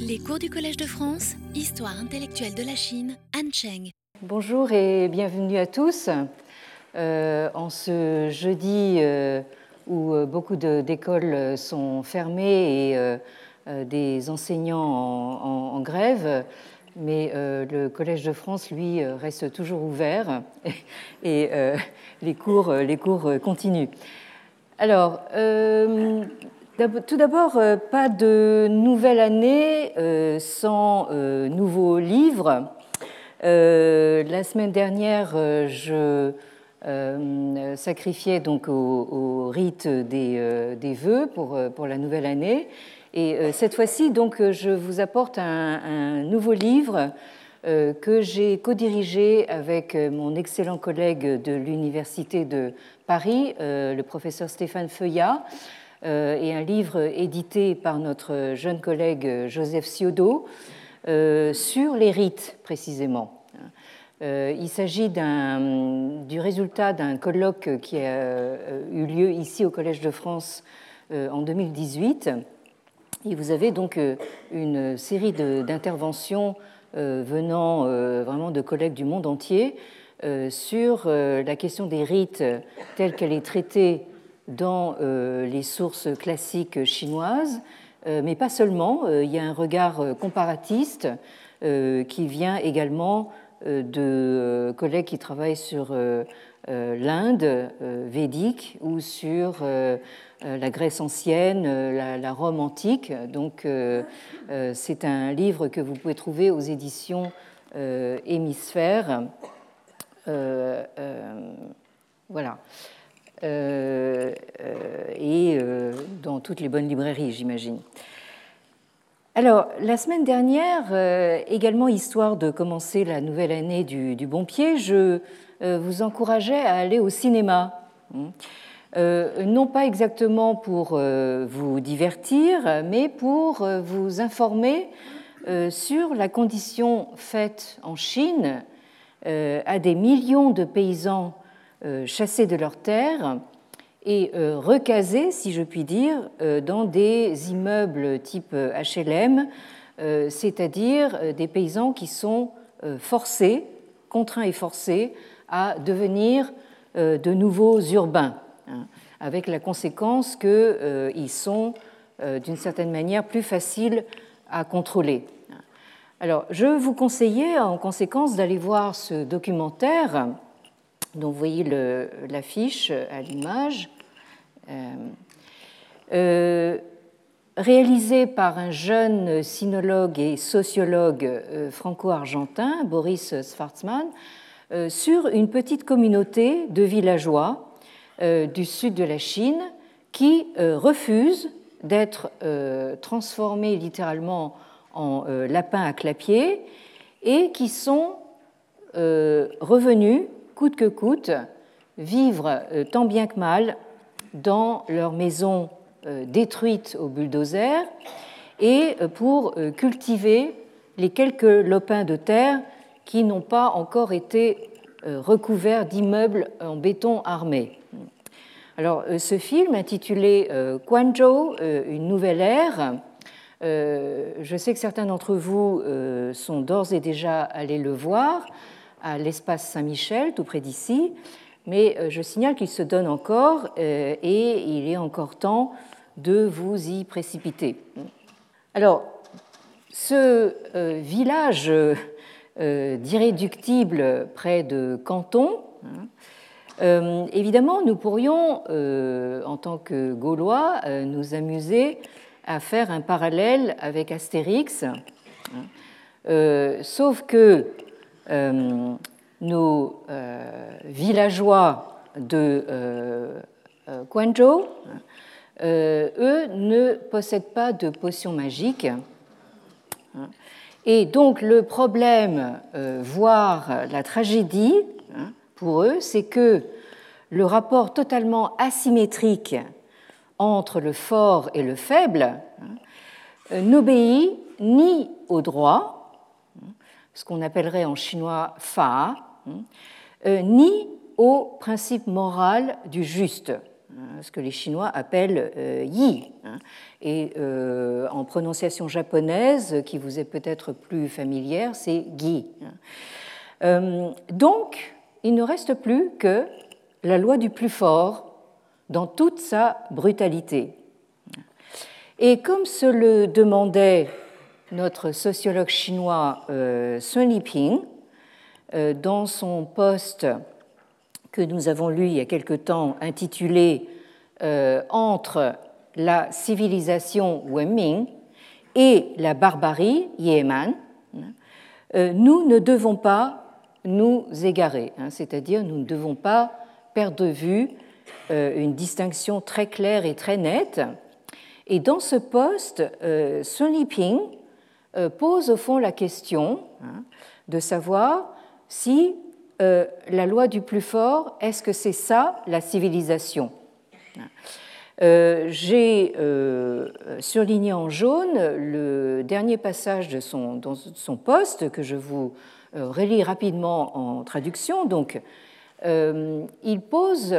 Les cours du Collège de France, Histoire intellectuelle de la Chine, Han Cheng. Bonjour et bienvenue à tous. Euh, en ce jeudi euh, où euh, beaucoup d'écoles sont fermées et des enseignants en, en grève, mais le Collège de France, lui, reste toujours ouvert et les cours, les cours continuent. Alors, tout d'abord, euh, pas de nouvelle année euh, sans euh, nouveaux livres. La semaine dernière, je sacrifiais donc au, rite des, vœux pour, pour la nouvelle année. Et cette fois-ci, donc, je vous apporte un, nouveau livre que j'ai co-dirigé avec mon excellent collègue de l'Université de Paris, le professeur Stéphane Feuillat. Euh, et un livre édité par notre jeune collègue Joseph Ciodo euh, sur les rites précisément. Euh, il s'agit du résultat d'un colloque qui a eu lieu ici au Collège de France en 2018. Et vous avez donc une série d'interventions venant vraiment de collègues du monde entier sur la question des rites telle qu'elle est traitée dans euh, les sources classiques chinoises, euh, mais pas seulement. Euh, il y a un regard comparatiste qui vient également de collègues qui travaillent sur l'Inde védique ou sur la Grèce ancienne, la, Rome antique. Donc, c'est un livre que vous pouvez trouver aux éditions Hémisphère. voilà. Euh, euh, et euh, dans toutes les bonnes librairies, j'imagine. Alors, la semaine dernière, également histoire de commencer la nouvelle année du, bon pied, je vous encourageais à aller au cinéma. non pas exactement pour vous divertir, mais pour vous informer sur la condition faite en Chine à des millions de paysans chassés de leurs terres et euh, recasés, si je puis dire, euh, dans des immeubles type HLM, c'est-à-dire des paysans qui sont forcés, contraints et forcés à devenir de nouveaux urbains, hein, avec la conséquence qu'ils sont d'une certaine manière plus faciles à contrôler. Alors, je vous conseillais en conséquence d'aller voir ce documentaire donc vous voyez l'affiche à l'image. Euh, euh, réalisé par un jeune sinologue et sociologue euh, franco-argentin, Boris Schwarzman, sur une petite communauté de villageois du sud de la Chine qui refusent d'être transformés littéralement en lapins à clapier et qui sont revenus coûte que coûte, vivre euh, tant bien que mal dans leur maison euh, détruite au bulldozer et euh, pour cultiver les quelques lopins de terre qui n'ont pas encore été recouverts d'immeubles en béton armé. Alors, ce film intitulé Guangzhou, une nouvelle ère, je sais que certains d'entre vous sont d'ores et déjà allés le voir à l'espace Saint-Michel, tout près d'ici, mais euh, je signale qu'il se donne encore euh, et il est encore temps de vous y précipiter. Alors, ce euh, village d'irréductible près de Canton, hein, évidemment, nous pourrions, en tant que Gaulois, nous amuser à faire un parallèle avec Astérix, hein. sauf que nos euh, villageois de euh, Guangzhou, eux, ne possèdent pas de potions magiques. Et donc le problème, voire la tragédie, hein, pour eux, c'est que le rapport totalement asymétrique entre le fort et le faible hein, n'obéit ni au droit, ce qu'on appellerait en chinois fa, hein, euh, ni au principe moral du juste. Hein. ce que les Chinois appellent yi. Hein. et en prononciation japonaise, qui vous est peut-être plus familière, c'est gi. donc, il ne reste plus que la loi du plus fort dans toute sa brutalité. Et comme se le demandait notre sociologue chinois euh, Sun Liping, euh, dans son poste que nous avons lu il y a quelque temps intitulé euh, Entre la civilisation Wenming et la barbarie Yeman, nous ne devons pas nous égarer, hein, c'est-à-dire nous ne devons pas perdre de vue une distinction très claire et très nette. Et dans ce poste, Sun Liping euh, pose au fond la question hein, de savoir si euh, la loi du plus fort, est-ce que c'est ça la civilisation euh, J'ai surligné en jaune le dernier passage de son poste que je vous relis rapidement en traduction. Donc, il pose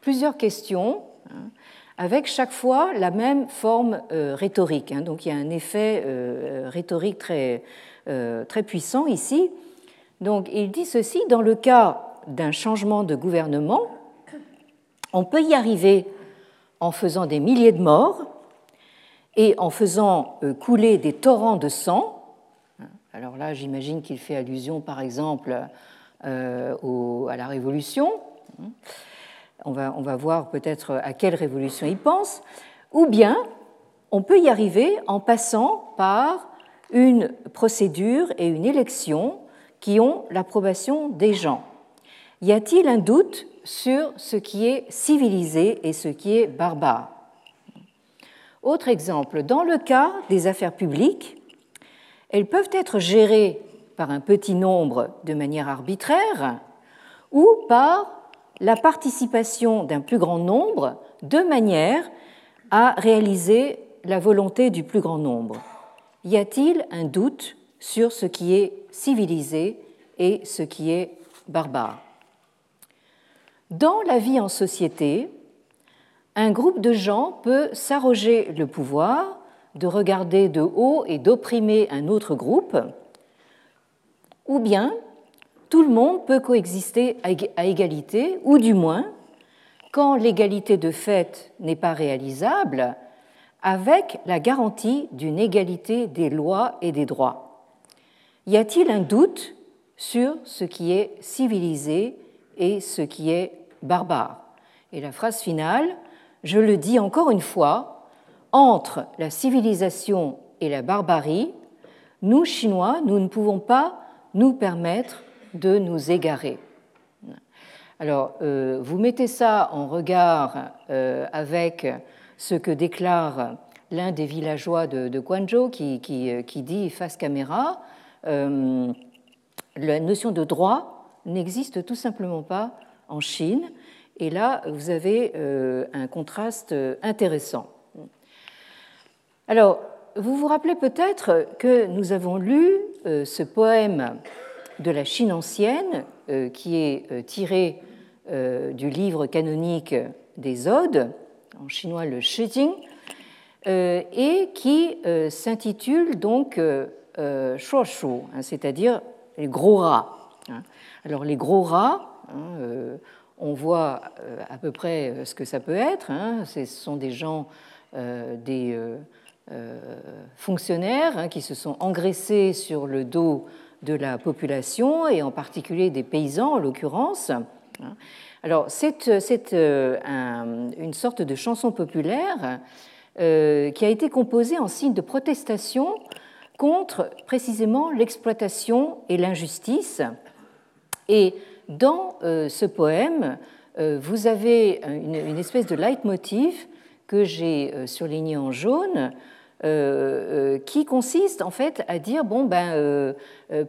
plusieurs questions. Hein, avec chaque fois la même forme euh, rhétorique. Hein. Donc il y a un effet euh, rhétorique très, euh, très puissant ici. Donc il dit ceci, dans le cas d'un changement de gouvernement, on peut y arriver en faisant des milliers de morts et en faisant couler des torrents de sang. Alors là, j'imagine qu'il fait allusion, par exemple, à la Révolution on va, voir peut-être à quelle révolution il pense, ou bien on peut y arriver en passant par une procédure et une élection qui ont l'approbation des gens. Y a-t-il un doute sur ce qui est civilisé et ce qui est barbare? Autre exemple, dans le cas des affaires publiques, elles peuvent être gérées par un petit nombre de manière arbitraire ou par la participation d'un plus grand nombre de manière à réaliser la volonté du plus grand nombre. Y a-t-il un doute sur ce qui est civilisé et ce qui est barbare? Dans la vie en société, un groupe de gens peut s'arroger le pouvoir de regarder de haut et d'opprimer un autre groupe, ou bien tout le monde peut coexister à égalité, ou du moins, quand l'égalité de fait n'est pas réalisable, avec la garantie d'une égalité des lois et des droits. Y a-t-il un doute sur ce qui est civilisé et ce qui est barbare? Et la phrase finale, je le dis encore une fois, entre la civilisation et la barbarie, nous, Chinois, nous ne pouvons pas nous permettre de nous égarer. Alors, euh, vous mettez ça en regard euh, avec ce que déclare l'un des villageois de, Guangzhou euh, qui, dit face caméra, la notion de droit n'existe tout simplement pas en Chine. Et là, vous avez un contraste intéressant. Alors, vous vous rappelez peut-être que nous avons lu ce poème de la Chine ancienne, euh, qui est euh, tiré euh, du livre canonique des Odes, en chinois le Shijing, et qui s'intitule donc Shuoshu, hein, c'est-à-dire les gros rats. Hein. Alors les gros rats, hein, on voit à peu près ce que ça peut être. Ce sont des gens, des fonctionnaires qui se sont engraissés sur le dos de la population, et en particulier des paysans en l'occurrence. Alors c'est euh, une sorte de chanson populaire euh, qui a été composée en signe de protestation contre précisément l'exploitation et l'injustice. Et dans euh, ce poème, vous avez une, une, espèce de leitmotiv que j'ai surligné en jaune, euh, euh, qui consiste en fait à dire bon ben euh,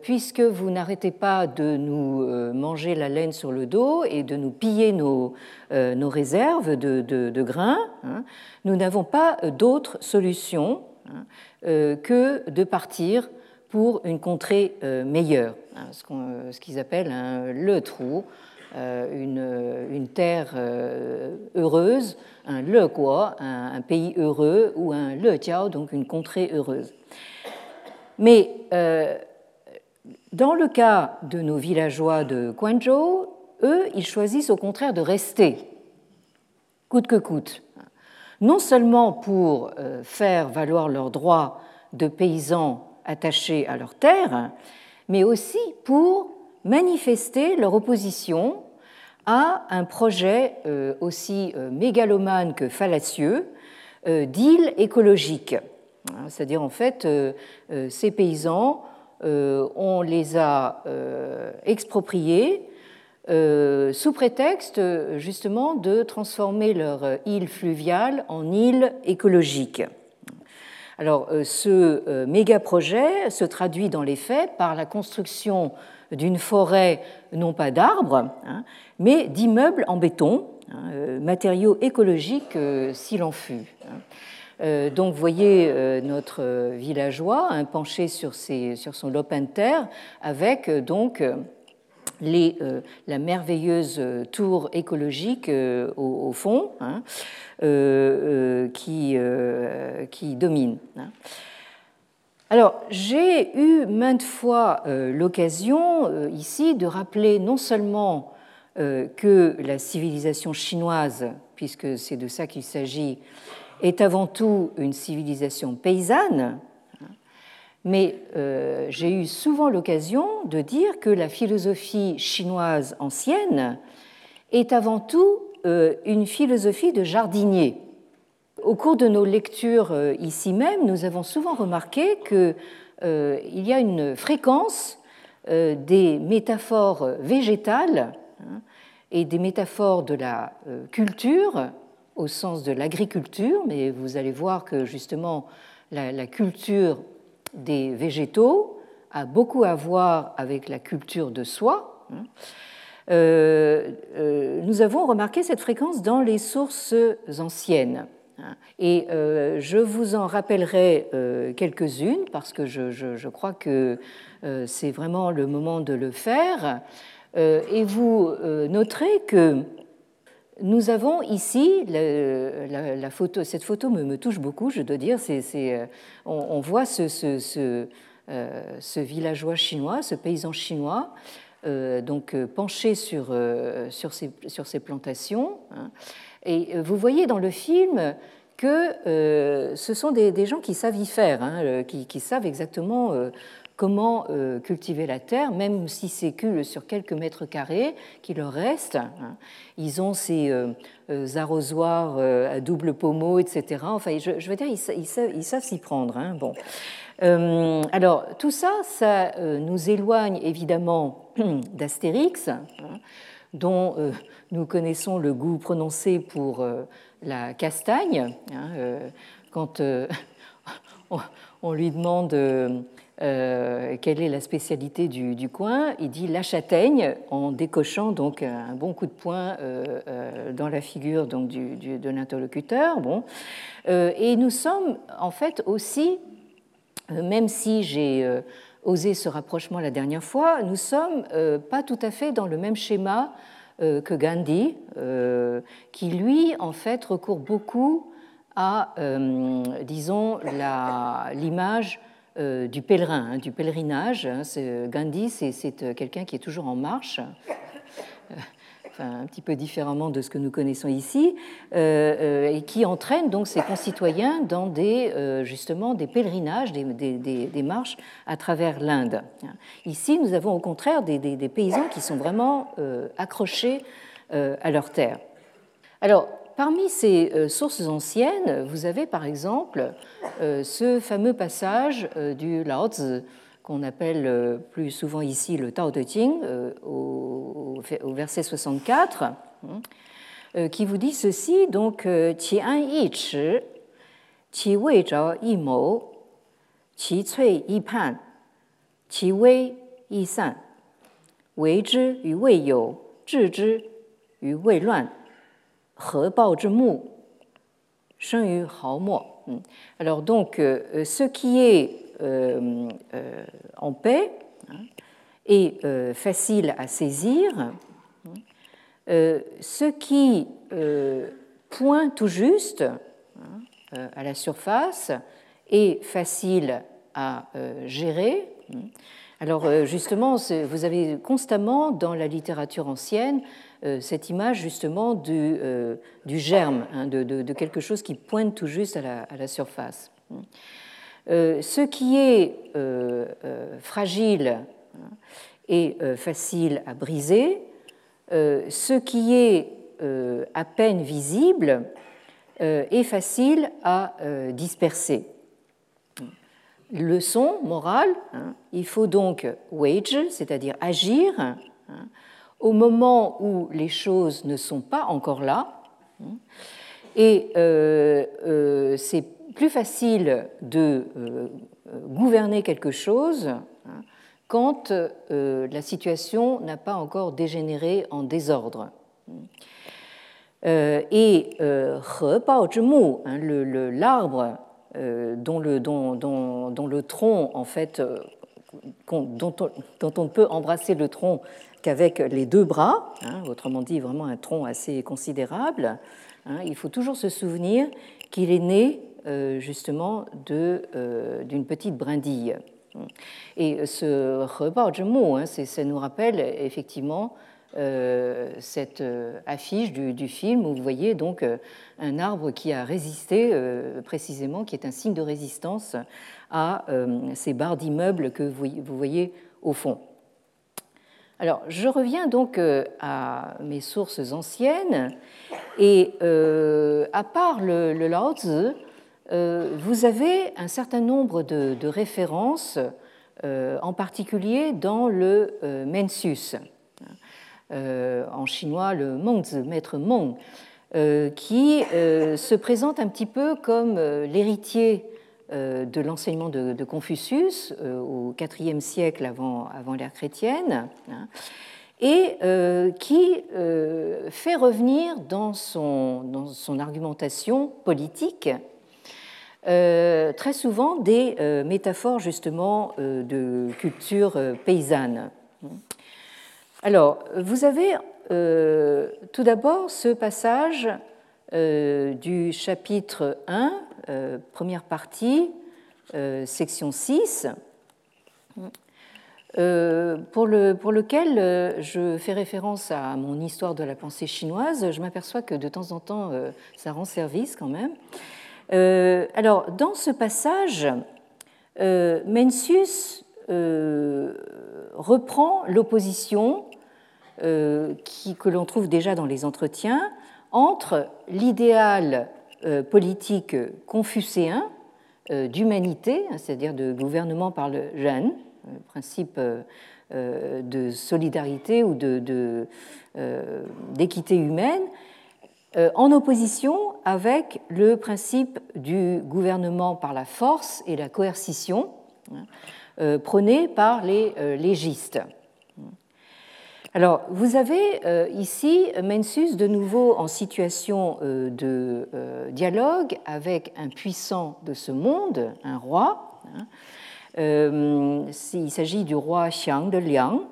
puisque vous n'arrêtez pas de nous manger la laine sur le dos et de nous piller nos, nos réserves de, de, grains, hein, nous n'avons pas d'autre solution hein, que de partir pour une contrée meilleure, hein, ce qu'ils appellent le trou, une, terre heureuse, un le quoi, un, pays heureux, ou un le jiao, donc une contrée heureuse. Mais dans le cas de nos villageois de Guangzhou, eux, ils choisissent au contraire de rester, coûte que coûte. Non seulement pour faire valoir leurs droits de paysans attachés à leur terre, mais aussi pour manifester leur opposition à un projet euh, aussi euh, mégalomane que fallacieux euh, d'île écologique. C'est-à-dire, en fait, ces paysans, on les a expropriés sous prétexte justement de transformer leur île fluviale en île écologique. Alors, ce méga projet se traduit dans les faits par la construction d'une forêt, non pas d'arbres, hein, mais d'immeubles en béton, hein, euh, matériaux écologiques s'il en fut. Hein. Donc, vous voyez notre villageois penché sur, sur son lopin de terre avec donc la merveilleuse tour écologique au, fond. Euh, euh, qui, euh, qui domine. Alors, j'ai eu maintes fois l'occasion ici de rappeler non seulement que la civilisation chinoise, puisque c'est de ça qu'il s'agit, est avant tout une civilisation paysanne, mais j'ai eu souvent l'occasion de dire que la philosophie chinoise ancienne est avant tout euh, une philosophie de jardinier. Au cours de nos lectures euh, ici même, nous avons souvent remarqué qu'il euh, y a une fréquence des métaphores végétales hein, et des métaphores de la culture au sens de l'agriculture, mais vous allez voir que justement la, culture des végétaux a beaucoup à voir avec la culture de soi. Hein. Euh, euh, nous avons remarqué cette fréquence dans les sources anciennes. Et euh, je vous en rappellerai quelques-unes parce que je, crois que c'est vraiment le moment de le faire. Et vous noterez que nous avons ici, cette photo me, touche beaucoup, je dois dire, on, voit ce, villageois chinois, ce paysan chinois, euh, donc euh, penché sur, euh, ces plantations. Hein. Et vous voyez dans le film que ce sont des, gens qui savent y faire, hein, qui, qui, savent exactement comment cultiver la terre, même si c'est que sur quelques mètres carrés qui leur restent. Hein. Ils ont ces arrosoirs à double pommeau, etc. Enfin, je, veux dire, ils, savent s'y prendre. Bon. alors, tout ça, ça nous éloigne évidemment d'Astérix, hein, dont euh, nous connaissons le goût prononcé pour euh, la castagne. Hein, euh, quand on lui demande quelle est la spécialité du, coin, il dit la châtaigne en décochant donc un bon coup de poing dans la figure donc de l'interlocuteur. Bon, et nous sommes en fait aussi, même si j'ai osé ce rapprochement la dernière fois, nous sommes euh, pas tout à fait dans le même schéma euh, que Gandhi, euh, qui lui, en fait, recourt beaucoup à, disons, l'image du pèlerin, hein, du pèlerinage. Hein. Gandhi, c'est quelqu'un qui est toujours en marche un petit peu différemment de ce que nous connaissons ici, euh, euh, et qui entraîne donc ses concitoyens dans des, euh, justement des pèlerinages, des, marches à travers l'Inde. Ici, nous avons au contraire des, paysans qui sont vraiment accrochés à leur terre. Alors, parmi ces sources anciennes, vous avez par exemple ce fameux passage du Lao Tzu qu'on appelle euh, plus souvent ici le Tao Te Ching, euh, au, verset 64, hein, euh, qui vous dit ceci donc Qi an yi chi, qi wei zhao yi mou, qi cui yi pan, qi wei yi san, wei zhi yu wei you, zhi zhi yu wei luan, he bao zhi mu, shen yu hao mo. Alors donc, ce qui est en paix et euh, facile à saisir ce qui pointe tout juste hein, à la surface est facile à gérer. Alors justement, vous avez constamment dans la littérature ancienne cette image justement du, germe, hein, de, quelque chose qui pointe tout juste à la surface. Ce qui est fragile et euh, facile à briser. Euh, ce qui est euh, à peine visible est facile à disperser. Leçon morale, hein, il faut donc wage, c'est-à-dire agir, hein, au moment où les choses ne sont pas encore là. Hein. Et c'est plus facile de gouverner quelque chose quand euh, la situation n'a pas encore dégénéré en désordre. Euh, et euh, hein, l'arbre dont, le, tronc, en fait, on, dont, on, ne peut embrasser le tronc qu'avec les deux bras, hein, autrement dit vraiment un tronc assez considérable, hein, il faut toujours se souvenir qu'il est né justement d'une petite brindille. Et ce repas hein, ça nous rappelle effectivement euh, cette euh, affiche du, film où vous voyez donc euh, un arbre qui a résisté précisément, qui est un signe de résistance à ces barres d'immeubles que vous, voyez au fond. Alors, je reviens donc à mes sources anciennes et à part le, le euh, vous avez un certain nombre de, références, euh, en particulier dans le euh, Mensus, en chinois le Mengzi, maître Meng, qui se présente un petit peu comme l'héritier de l'enseignement de, Confucius au IVe siècle avant, l'ère chrétienne, hein, et qui fait revenir dans son argumentation politique euh, très souvent des euh, métaphores justement euh, de culture paysanne. Alors, vous avez tout d'abord ce passage du chapitre 1, première partie, section 6, pour, pour, lequel je fais référence à mon histoire de la pensée chinoise. Je m'aperçois que de temps en temps, ça rend service quand même. Euh, alors, dans ce passage, euh, Mencius euh, reprend l'opposition que l'on trouve déjà dans les entretiens entre l'idéal politique confucéen d'humanité, hein, c'est-à-dire de gouvernement par le jeune, principe de solidarité ou d'équité humaine, euh, en opposition avec le principe du gouvernement par la force et la coercition hein, euh, prôné par les euh, légistes. Alors, vous avez ici Mencius de nouveau en situation de dialogue avec un puissant de ce monde, un roi. Hein. Il s'agit du roi Xiang de Liang,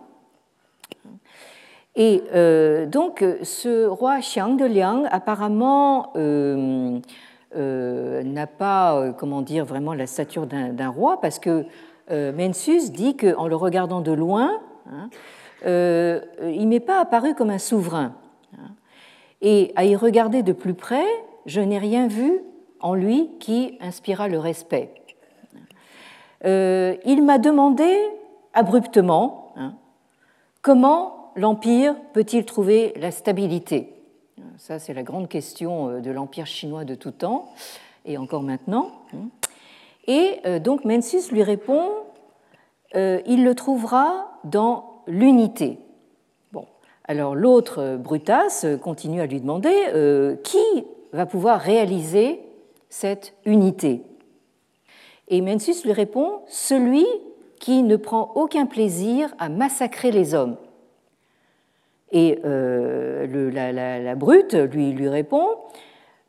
et euh, donc, ce roi Xiang de Liang, apparemment, euh, euh, n'a pas, comment dire, vraiment la stature d'un roi, parce que Mencius dit qu'en le regardant de loin, hein, il m'est pas apparu comme un souverain. Hein. Et à y regarder de plus près, je n'ai rien vu en lui qui inspira le respect. il m'a demandé abruptement hein, comment l'Empire peut-il trouver la stabilité? Ça, c'est la grande question euh, de l'Empire chinois de tout temps, et encore maintenant. Et euh, donc Mencius lui répond, euh, il le trouvera dans l'unité. Bon, alors l'autre Brutas continue à lui demander, qui va pouvoir réaliser cette unité? Et Mencius lui répond, celui qui ne prend aucun plaisir à massacrer les hommes. Et euh, la, brute lui, répond,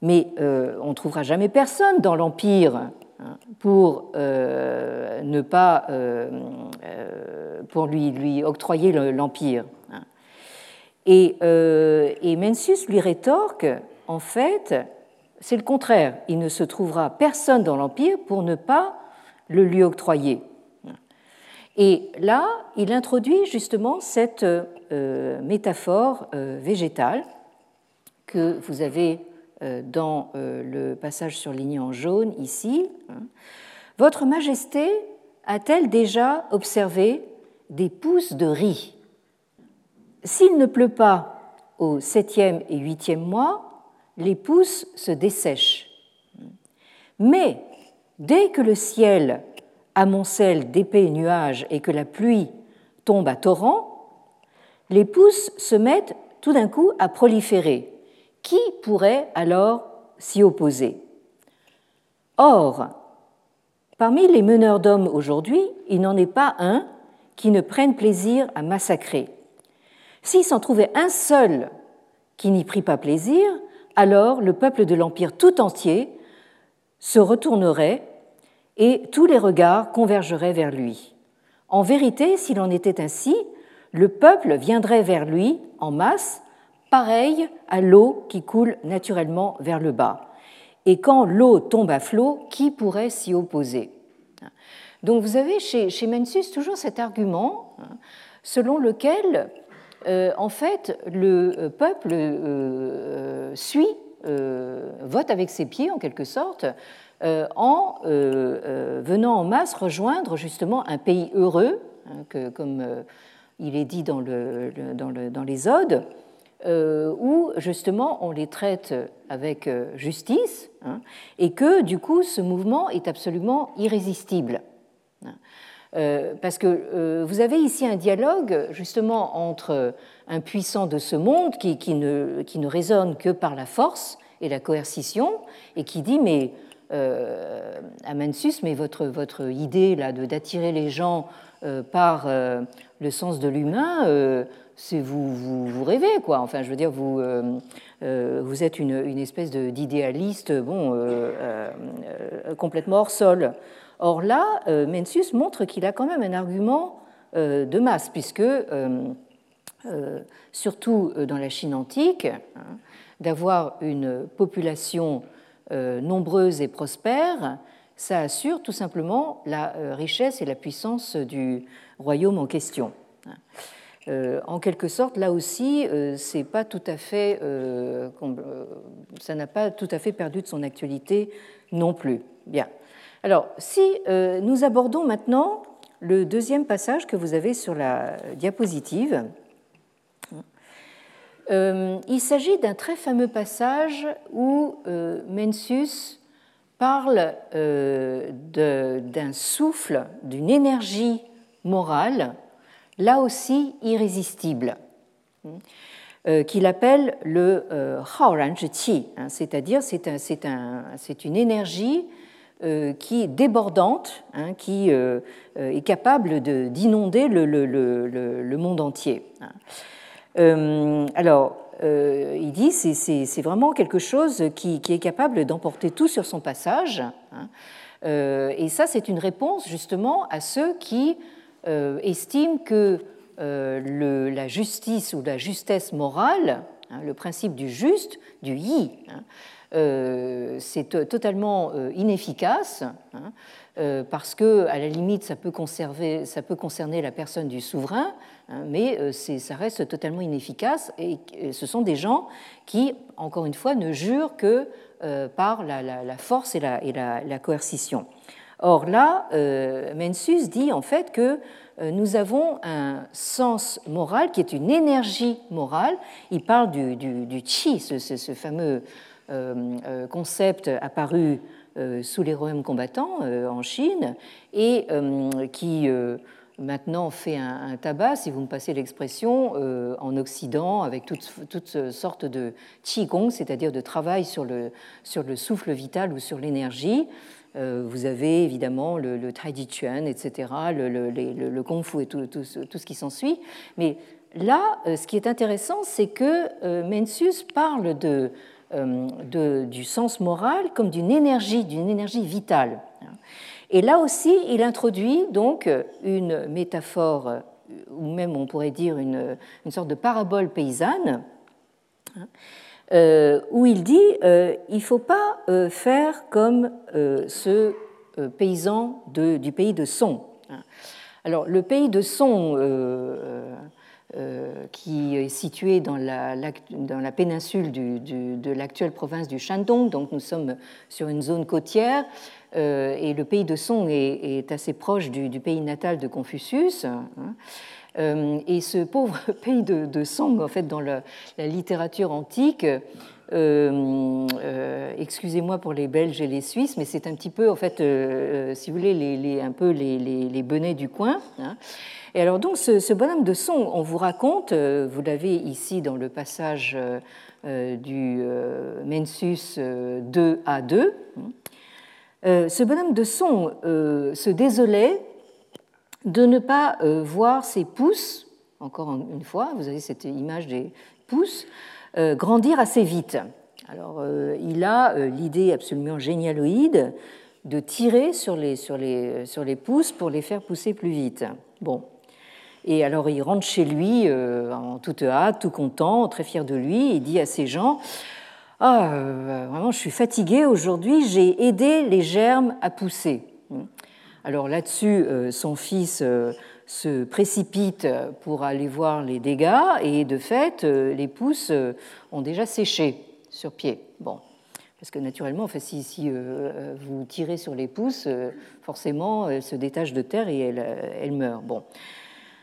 mais euh, on ne trouvera jamais personne dans l'Empire hein, pour euh, ne pas pour lui, lui octroyer l'Empire. Hein. Et, et Mencius lui rétorque, en fait, c'est le contraire. Il ne se trouvera personne dans l'Empire pour ne pas le lui octroyer. Et là, il introduit justement cette métaphore euh, végétale que vous avez euh, dans le passage surligné en jaune ici. Votre Majesté a-t-elle déjà observé des pousses de riz? S'il ne pleut pas au septième et huitième mois, les pousses se dessèchent. Mais dès que le ciel amoncelle d'épais nuages et que la pluie tombe à torrent, les pousses se mettent tout d'un coup à proliférer. Qui pourrait alors s'y opposer? Or, parmi les meneurs d'hommes aujourd'hui, il n'en est pas un qui ne prenne plaisir à massacrer. S'il s'en trouvait un seul qui n'y prit pas plaisir, alors le peuple de l'Empire tout entier se retournerait et tous les regards convergeraient vers lui. En vérité, s'il en était ainsi, le peuple viendrait vers lui en masse, pareil à l'eau qui coule naturellement vers le bas. Et quand l'eau tombe à flot, qui pourrait s'y opposer? Donc vous avez chez, Mencius toujours cet argument hein, selon lequel, euh, en fait, le peuple euh, suit, euh, vote avec ses pieds en quelque sorte, en venant en masse rejoindre justement un pays heureux, hein, que, comme il est dit dans, le, dans, les odes, euh, où justement on les traite avec euh, justice, hein, et que du coup ce mouvement est absolument irrésistible. Euh, parce que vous avez ici un dialogue justement entre un puissant de ce monde qui, ne, qui ne résonne que par la force et la coercition, et qui dit mais euh, mais votre, votre idée là d'attirer les gens par le sens de l'humain, euh, c'est vous, vous, rêvez, quoi. Enfin, je veux dire, vous, euh, euh, vous êtes une, une espèce d'idéaliste, bon, complètement hors sol. Or là, Mencius montre qu'il a quand même un argument de masse, puisque, surtout dans la Chine antique, hein, d'avoir une population nombreuse et prospère, ça assure tout simplement la richesse et la puissance du, royaume en question. Euh, en quelque sorte, là aussi, euh, pas tout à fait, euh, ça n'a pas tout à fait perdu de son actualité non plus. Bien. Alors, si nous abordons maintenant le deuxième passage que vous avez sur la diapositive, il s'agit d'un très fameux passage où Mencius parle d'un souffle, d'une énergie morale, là aussi irrésistible, euh, qu'il appelle le euh, Haoran Qi, hein, c'est-à-dire c'est un, une énergie euh, qui est débordante, hein, qui est capable d'inonder le, monde entier. Hein. alors, il dit c'est c'est vraiment quelque chose qui, est capable d'emporter tout sur son passage. et ça, c'est une réponse justement à ceux qui estime que euh, la justice ou la justesse morale, hein, le principe du juste, du yi, hein, euh, c'est totalement inefficace. Hein, parce que, à la limite, ça peut, conserver, ça peut concerner la personne du souverain, mais ça reste totalement inefficace. Et ce sont des gens qui, encore une fois, ne jurent que par la, force et la coercition. Or là, euh, Mencius dit en fait que euh, nous avons un sens moral qui est une énergie morale. Il parle du, du, ce, fameux euh, concept apparu sous les royaumes combattants en Chine et qui maintenant fait un, tabac, si vous me passez l'expression, en Occident, avec toutes, toutes sortes de qigong, c'est-à-dire de travail sur le, sur le souffle vital ou sur l'énergie. Euh, vous avez évidemment le, le Tai Chi Chuan, etc., le, le, Kung Fu et tout, ce qui s'ensuit. Mais là, euh, ce qui est intéressant, c'est que euh, Mencius parle du sens moral comme d'une énergie, d'une énergie vitale. Et là aussi, il introduit donc une métaphore ou même on pourrait dire une, sorte de parabole paysanne, où il dit il ne faut pas faire comme ce paysan du pays de Son. Alors, le pays de Son, qui est situé dans la, péninsule de l'actuelle province du Shandong, donc nous sommes sur une zone côtière, euh, et le pays de Song est, assez proche du, pays natal de Confucius. Hein. Euh, et ce pauvre pays de, Song, en fait, dans la, littérature antique, euh, excusez-moi pour les Belges et les Suisses, mais c'est un petit peu, en fait, si vous voulez, les, un peu les, bonnets du coin. Hein. Et alors donc, ce, bonhomme de Song, on vous raconte, vous l'avez ici dans le passage du Mensus 2 à 2, euh, ce bonhomme de son euh, se désolait de ne pas euh, voir ses pouces, encore une fois, vous avez cette image des pouces, grandir assez vite. Alors, il a l'idée absolument génialoïde de tirer sur les, sur, les, sur les pouces pour les faire pousser plus vite. Bon. Et alors, il rentre chez lui en toute hâte, tout content, très fier de lui, et dit à ses gens ah, euh, vraiment, je suis fatigué aujourd'hui, j'ai aidé les germes à pousser. Alors là-dessus, euh, son fils euh, se précipite pour aller voir les dégâts et de fait, les pousses ont déjà séché sur pied. Bon, parce que naturellement, enfin, si, vous tirez sur les pousses, forcément, elles se détachent de terre et elles, meurent. Bon.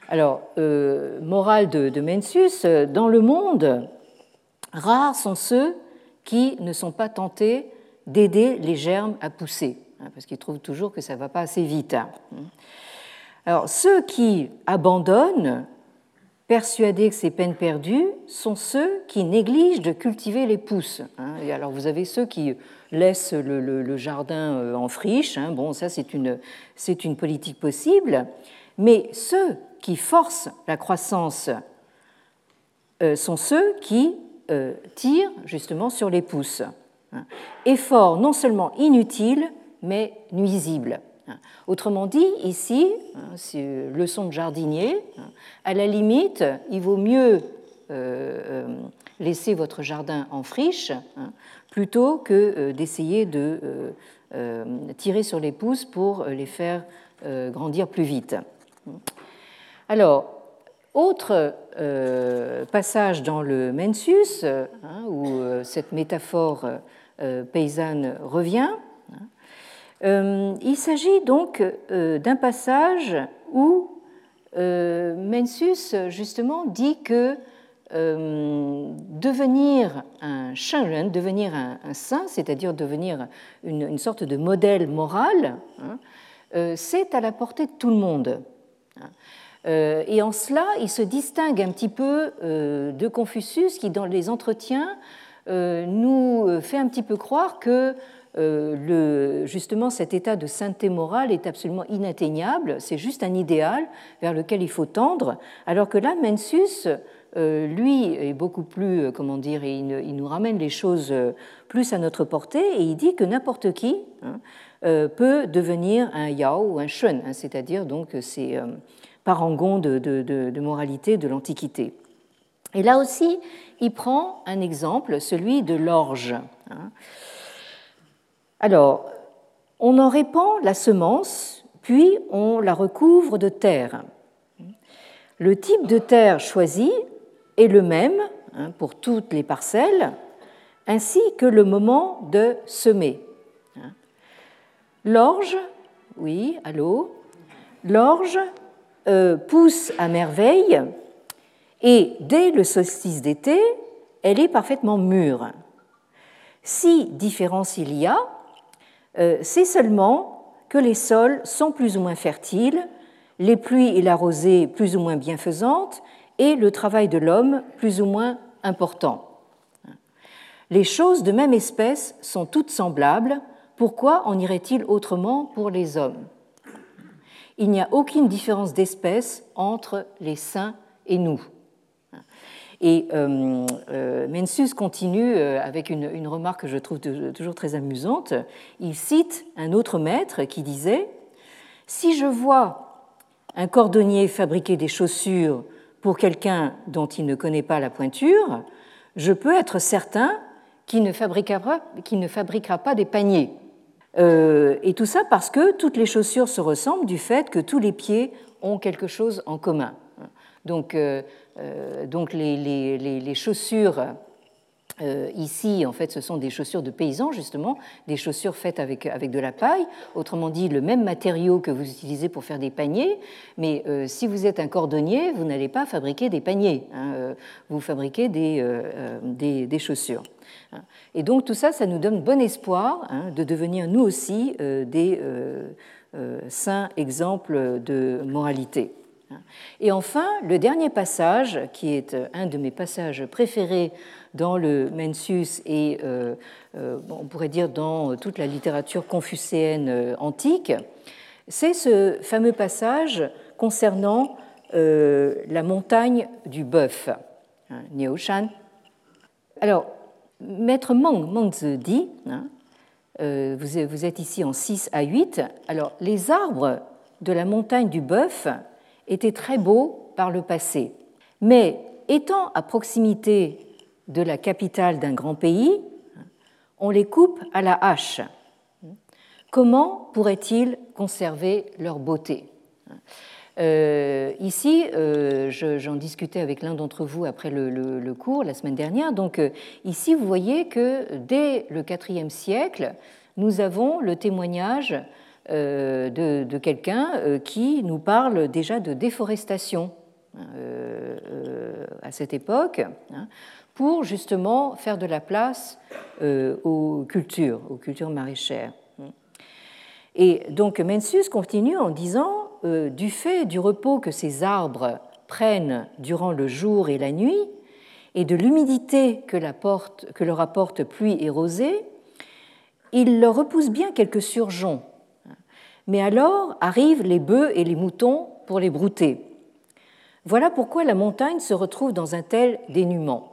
Alors, morale de, de dans le monde, rares sont ceux qui ne sont pas tentés d'aider les germes à pousser, parce qu'ils trouvent toujours que ça ne va pas assez vite. Hein. Alors, ceux qui abandonnent, persuadés que c'est peine perdue, sont ceux qui négligent de cultiver les pousses. Hein. Alors, vous avez ceux qui laissent le, jardin euh, en friche. Bon, ça, c'est une, c'est une politique possible. Mais ceux qui forcent la croissance euh, sont ceux qui euh, tire justement sur les pouces. Hein. Effort non seulement inutile, mais nuisible. Hein. Autrement dit, ici, hein, c'est leçon de jardinier, à la limite, il vaut mieux euh, euh, laisser votre jardin en friche plutôt que d'essayer de tirer sur les pousses pour les faire grandir plus vite. Alors, autre euh, passage dans le Mensus, hein, où euh, cette métaphore euh, paysanne revient. Hein. il s'agit donc d'un passage où Mensus justement dit que devenir un shengren, devenir un, saint, c'est-à-dire devenir une, sorte de modèle moral, hein, c'est à la portée de tout le monde. Euh, et en cela, il se distingue un petit peu euh, de Confucius qui, dans les entretiens, euh, nous fait un petit peu croire que justement cet état de sainteté morale est absolument inatteignable, c'est juste un idéal vers lequel il faut tendre, alors que là, Mencius, lui, est beaucoup plus, comment dire, il, nous ramène les choses plus à notre portée et il dit que n'importe qui hein, peut devenir un yao ou un shun, hein, c'est-à-dire donc c'est parangon de, de, moralité de l'Antiquité. Et là aussi, il prend un exemple, celui de l'orge. Alors, on en répand la semence, puis on la recouvre de terre. Le type de terre choisi est le même hein, pour toutes les parcelles, ainsi que le moment de semer. L'orge, oui, allô, l'orge euh, pousse à merveille et dès le solstice d'été, elle est parfaitement mûre. Si différence il y a, c'est seulement que les sols sont plus ou moins fertiles, les pluies et la rosée plus ou moins bienfaisantes et le travail de l'homme plus ou moins important. Les choses de même espèce sont toutes semblables, pourquoi en irait-il autrement pour les hommes? Il n'y a aucune différence d'espèce entre les saints et nous. Et euh, euh, Mencius continue euh, avec une, remarque que je trouve toujours très amusante. Il cite un autre maître qui disait Si je vois un cordonnier fabriquer des chaussures pour quelqu'un dont il ne connaît pas la pointure, je peux être certain qu'il ne fabriquera, pas des paniers. Euh, et tout ça parce que toutes les chaussures se ressemblent du fait que tous les pieds ont quelque chose en commun. Donc, donc les, les, chaussures euh, ici, en fait, ce sont des chaussures de paysans, justement, des chaussures faites avec, avec de la paille, autrement dit, le même matériau que vous utilisez pour faire des paniers, mais euh, si vous êtes un cordonnier, vous n'allez pas fabriquer des paniers, hein, euh, vous fabriquez des, des, des, chaussures. Hein. Et donc tout ça, ça nous donne bon espoir hein, de devenir nous aussi des saints exemples de moralité. Et enfin, le dernier passage, qui est un de mes passages préférés dans le Mencius et euh, euh, on pourrait dire dans toute la littérature confucéenne euh, antique, c'est ce fameux passage concernant la montagne du bœuf, hein. Alors, Maître Meng, Mengzi dit, hein, vous êtes ici en 6 à 8, alors les arbres de la montagne du bœuf étaient très beaux par le passé, mais étant à proximité de la capitale d'un grand pays, on les coupe à la hache. Comment pourraient-ils conserver leur beauté? Euh, ici, euh, j'en discutais avec l'un d'entre vous après le, cours la semaine dernière. Donc, euh, ici, vous voyez que dès le IVe siècle, nous avons le témoignage de, quelqu'un qui nous parle déjà de déforestation à cette époque. Hein pour justement faire de la place euh, aux cultures, aux cultures maraîchères. Et donc Mencius continue en disant euh, Du fait du repos que ces arbres prennent durant le jour et la nuit, et de l'humidité que, que, leur apporte pluie et rosée, il leur repousse bien quelques surgeons. Mais alors arrivent les bœufs et les moutons pour les brouter. Voilà pourquoi la montagne se retrouve dans un tel dénuement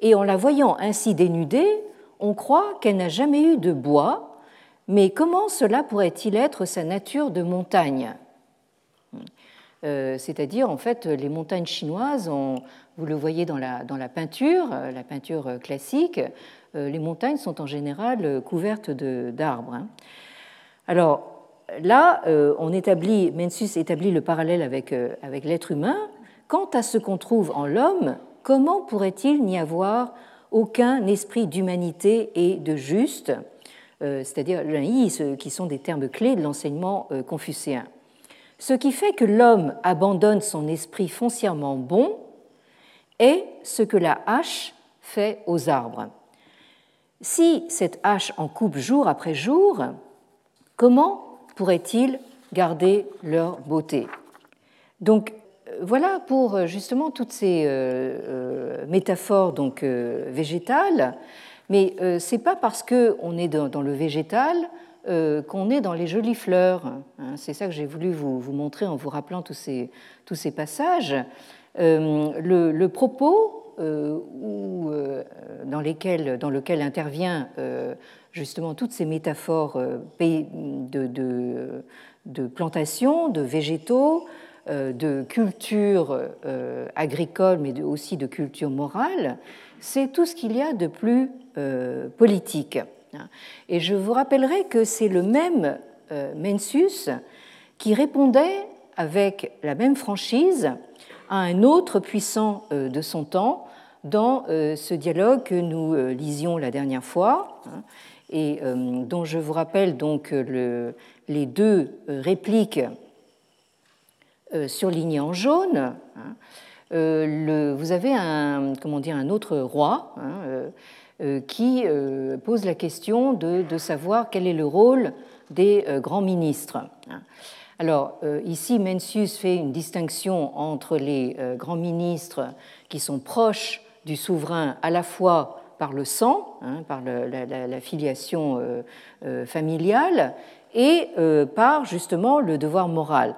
et en la voyant ainsi dénudée, on croit qu'elle n'a jamais eu de bois, mais comment cela pourrait-il être sa nature de montagne? Euh, C'est-à-dire, en fait, les montagnes chinoises, vous le voyez dans la, dans la peinture, euh, la peinture classique, euh, les montagnes sont en général couvertes d'arbres. Hein. Là, on établit, Mencius établit le parallèle avec, avec l'être humain. Quant à ce qu'on trouve en l'homme, comment pourrait-il n'y avoir aucun esprit d'humanité et de juste, euh, c'est-à-dire qui sont des termes clés de l'enseignement euh, confucéen Ce qui fait que l'homme abandonne son esprit foncièrement bon est ce que la hache fait aux arbres. Si cette hache en coupe jour après jour, comment pourrait-il garder leur beauté Donc voilà pour euh, justement toutes ces euh, euh, métaphores donc végétales, mais ce n'est pas parce qu'on est dans le végétal qu'on est dans les jolies fleurs. Hein. C'est ça que j'ai voulu vous, montrer en vous rappelant tous ces, tous ces passages. Le, propos dans, lesquels, dans lequel intervient justement toutes ces métaphores de, de, de plantation, de végétaux, euh, de culture euh, agricole, mais aussi de culture morale, c'est tout ce qu'il y a de plus euh, politique. Et je vous rappellerai que c'est le même Mencius qui répondait avec la même franchise à un autre puissant de son temps dans ce dialogue que nous lisions la dernière fois hein, et dont je vous rappelle donc les deux répliques euh, surligné en jaune, hein, euh, vous avez un, comment dire, un autre roi hein, euh, qui pose la question de, savoir quel est le rôle des grands ministres. Hein. Alors ici, Mencius fait une distinction entre les grands ministres qui sont proches du souverain à la fois par le sang, par la, filiation familiale, et par justement le devoir moral.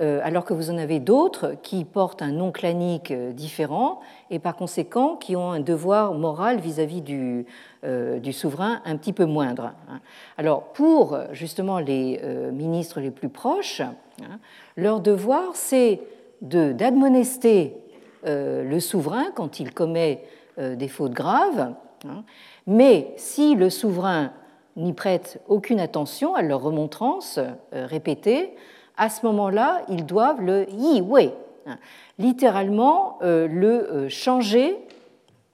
Euh, alors que vous en avez d'autres qui portent un nom clanique euh, différent et par conséquent qui ont un devoir moral vis-à-vis du, euh, souverain un petit peu moindre. Hein. Alors pour justement les ministres les plus proches, Hein. Leur devoir, c'est d'admonester le souverain quand il commet des fautes graves, hein. mais si le souverain n'y prête aucune attention à leur remontrance répétée, à ce moment-là, ils doivent le yi wei, hein. littéralement le changer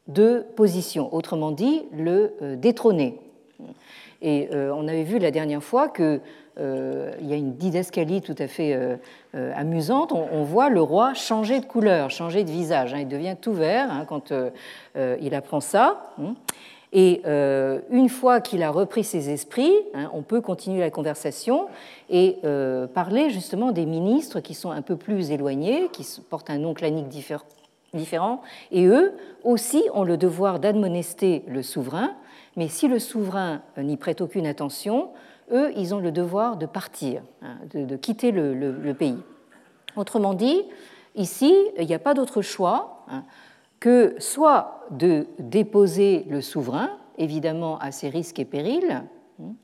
de position, autrement dit le euh, détrôner. Et euh, on avait vu la dernière fois qu'il euh, y a une didascalie tout à fait amusante. On, voit le roi changer de couleur, changer de visage. Hein. il devient tout vert hein, quand il apprend ça. Hein. Et une fois qu'il a repris ses esprits, on peut continuer la conversation et parler justement des ministres qui sont un peu plus éloignés, qui portent un nom clanique différent et eux aussi ont le devoir d'admonester le souverain, mais si le souverain n'y prête aucune attention, eux, ils ont le devoir de partir, hein, de, quitter le, pays. Autrement dit, ici, il n'y a pas d'autre choix hein, que soit de déposer le souverain, évidemment à ses risques et périls, hein,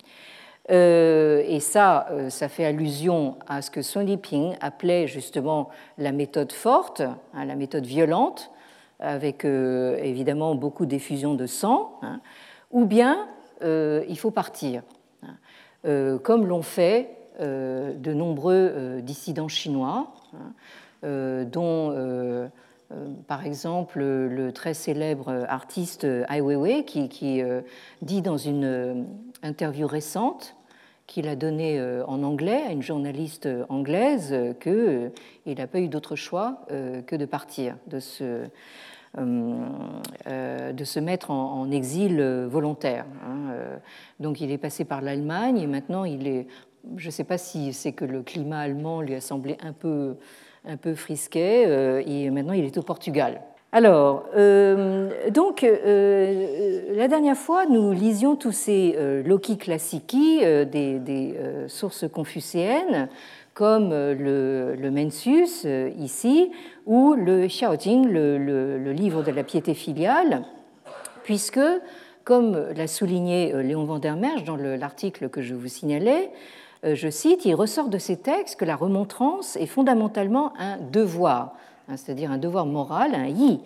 euh, et ça, euh, ça fait allusion à ce que Sun Liping appelait justement la méthode forte, hein, la méthode violente, avec euh, évidemment beaucoup d'effusion de sang, hein, ou bien il faut partir, comme l'ont fait de nombreux dissidents chinois, dont par exemple le très célèbre artiste Ai Weiwei qui, qui dit dans une interview récente qu'il a donné euh, en anglais à une journaliste euh, anglaise euh, qu'il n'a pas eu d'autre choix que de partir, de se, de se mettre en, exil volontaire. Hein, donc il est passé par l'Allemagne et maintenant il est, je ne sais pas si c'est que le climat allemand lui a semblé un peu, un peu frisquet, et maintenant il est au Portugal. Alors, euh, donc, euh, la dernière fois, nous lisions tous ces euh, Loki classici des, sources confucéennes, comme le, le ici, ou le Xiaojing, le, le, livre de la piété filiale, puisque, comme l'a souligné Léon Vandermerge dans l'article que je vous signalais, je cite, il ressort de ces textes que la remontrance est fondamentalement un devoir Hein, c'est-à-dire un devoir moral, un yi,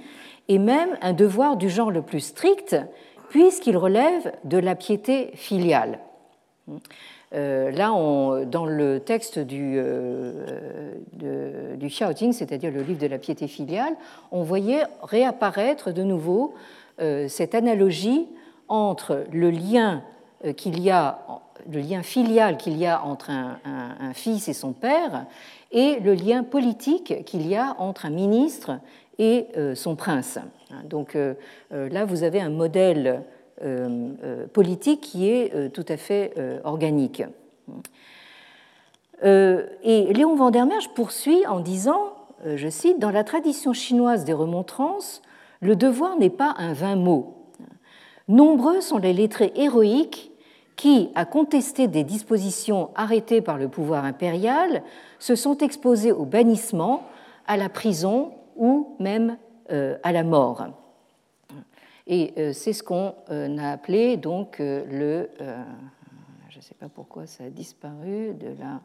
et même un devoir du genre le plus strict, puisqu'il relève de la piété filiale. Euh, là, dans le texte du, euh, c'est-à-dire le livre de la piété filiale, on voyait réapparaître de nouveau euh, cette analogie entre le lien qu'il y a, le lien filial qu'il y a entre un, fils et son père, et le lien politique qu'il y a entre un ministre et euh, son prince. Donc euh, euh, là, vous avez un modèle politique qui est tout à fait organique. Et Léon Vandermerge poursuit en disant, je cite, Dans la tradition chinoise des remontrances, le devoir n'est pas un vain mot. Nombreux sont les lettrés héroïques qui, à contester des dispositions arrêtées par le pouvoir impérial, se sont exposés au bannissement, à la prison ou même euh, à la mort. Et euh, c'est ce qu'on euh, a appelé donc le. je ne sais pas pourquoi ça a disparu de la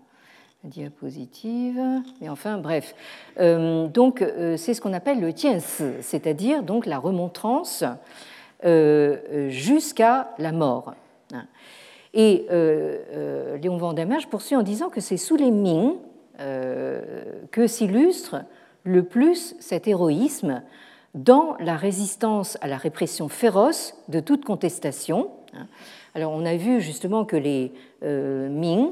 diapositive, mais enfin bref. donc c'est ce qu'on appelle le tiens, c'est-à-dire donc la remontrance jusqu'à la mort. Et Léon Vandamer poursuit en disant que c'est sous les Ming euh, que s'illustre le plus cet héroïsme dans la résistance à la répression féroce de toute contestation. Alors on a vu justement que les euh, Ming,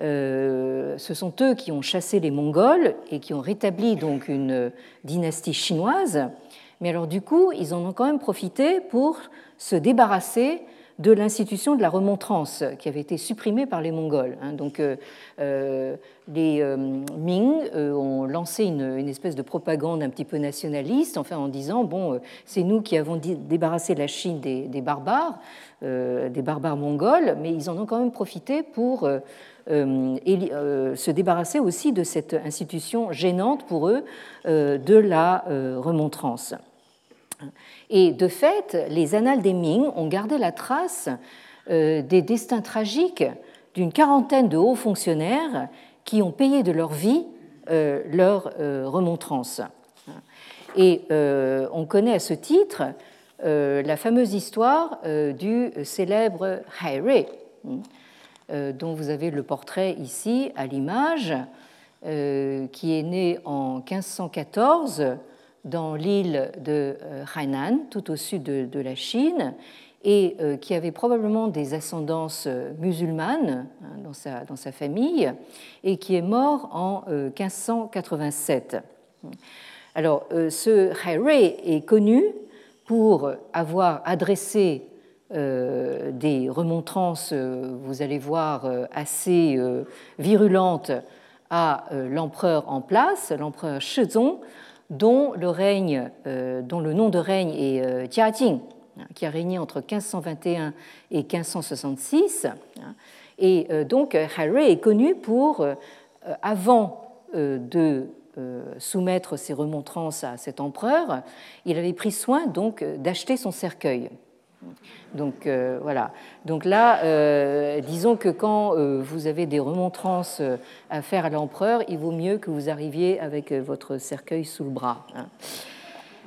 euh, ce sont eux qui ont chassé les Mongols et qui ont rétabli donc une dynastie chinoise. Mais alors du coup, ils en ont quand même profité pour se débarrasser de l'institution de la remontrance qui avait été supprimée par les Mongols. Hein. Donc euh, euh, les euh, Ming ont lancé une, espèce de propagande un petit peu nationaliste, enfin en disant bon, c'est nous qui avons débarrassé la Chine des, barbares, des barbares mongols, mais ils en ont quand même profité pour se débarrasser aussi de cette institution gênante pour eux de la remontrance. Et de fait, les annales des Ming ont gardé la trace euh, des destins tragiques d'une quarantaine de hauts fonctionnaires qui ont payé de leur vie leur remontrance. Et on connaît à ce titre la fameuse histoire du célèbre Haire, dont vous avez le portrait ici à l'image, qui est né en 1514 dans l'île de Hainan, tout au sud de, la Chine, et euh, qui avait probablement des ascendances euh, musulmanes hein, dans, sa, dans, sa, famille, et qui est mort en 1587. Euh, Alors, ce Hairé est connu pour avoir adressé des remontrances, vous allez voir, assez virulentes à l'empereur en place, l'empereur Shizong, dont le, règne, dont le nom de règne est Jiajing, qui a régné entre 1521 et 1566. Et euh, donc Harry est connu pour, euh, avant euh, de soumettre ses remontrances à cet empereur, il avait pris soin donc d'acheter son cercueil. Donc voilà. Donc là, disons que quand vous avez des remontrances à faire à l'empereur, il vaut mieux que vous arriviez avec votre cercueil sous le bras. Hein.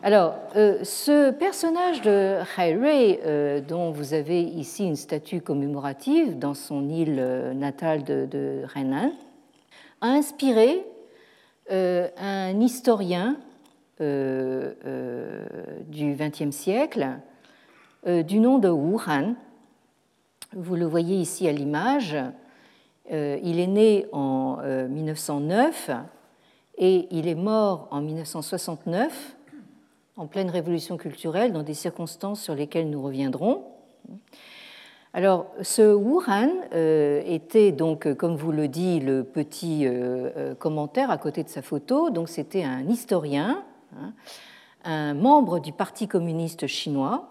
Alors, euh, ce personnage de Hairei, euh, dont vous avez ici une statue commémorative dans son île euh, natale de, de a inspiré un historien du XXe siècle du nom de Wu Han. Vous le voyez ici à l'image. il est né en 1909 et il est mort en 1969 en pleine révolution culturelle dans des circonstances sur lesquelles nous reviendrons. Alors, ce Wuhan euh, était donc, comme vous le dit le petit euh, euh, commentaire à côté de sa photo, donc c'était un historien, hein, un membre du Parti communiste chinois,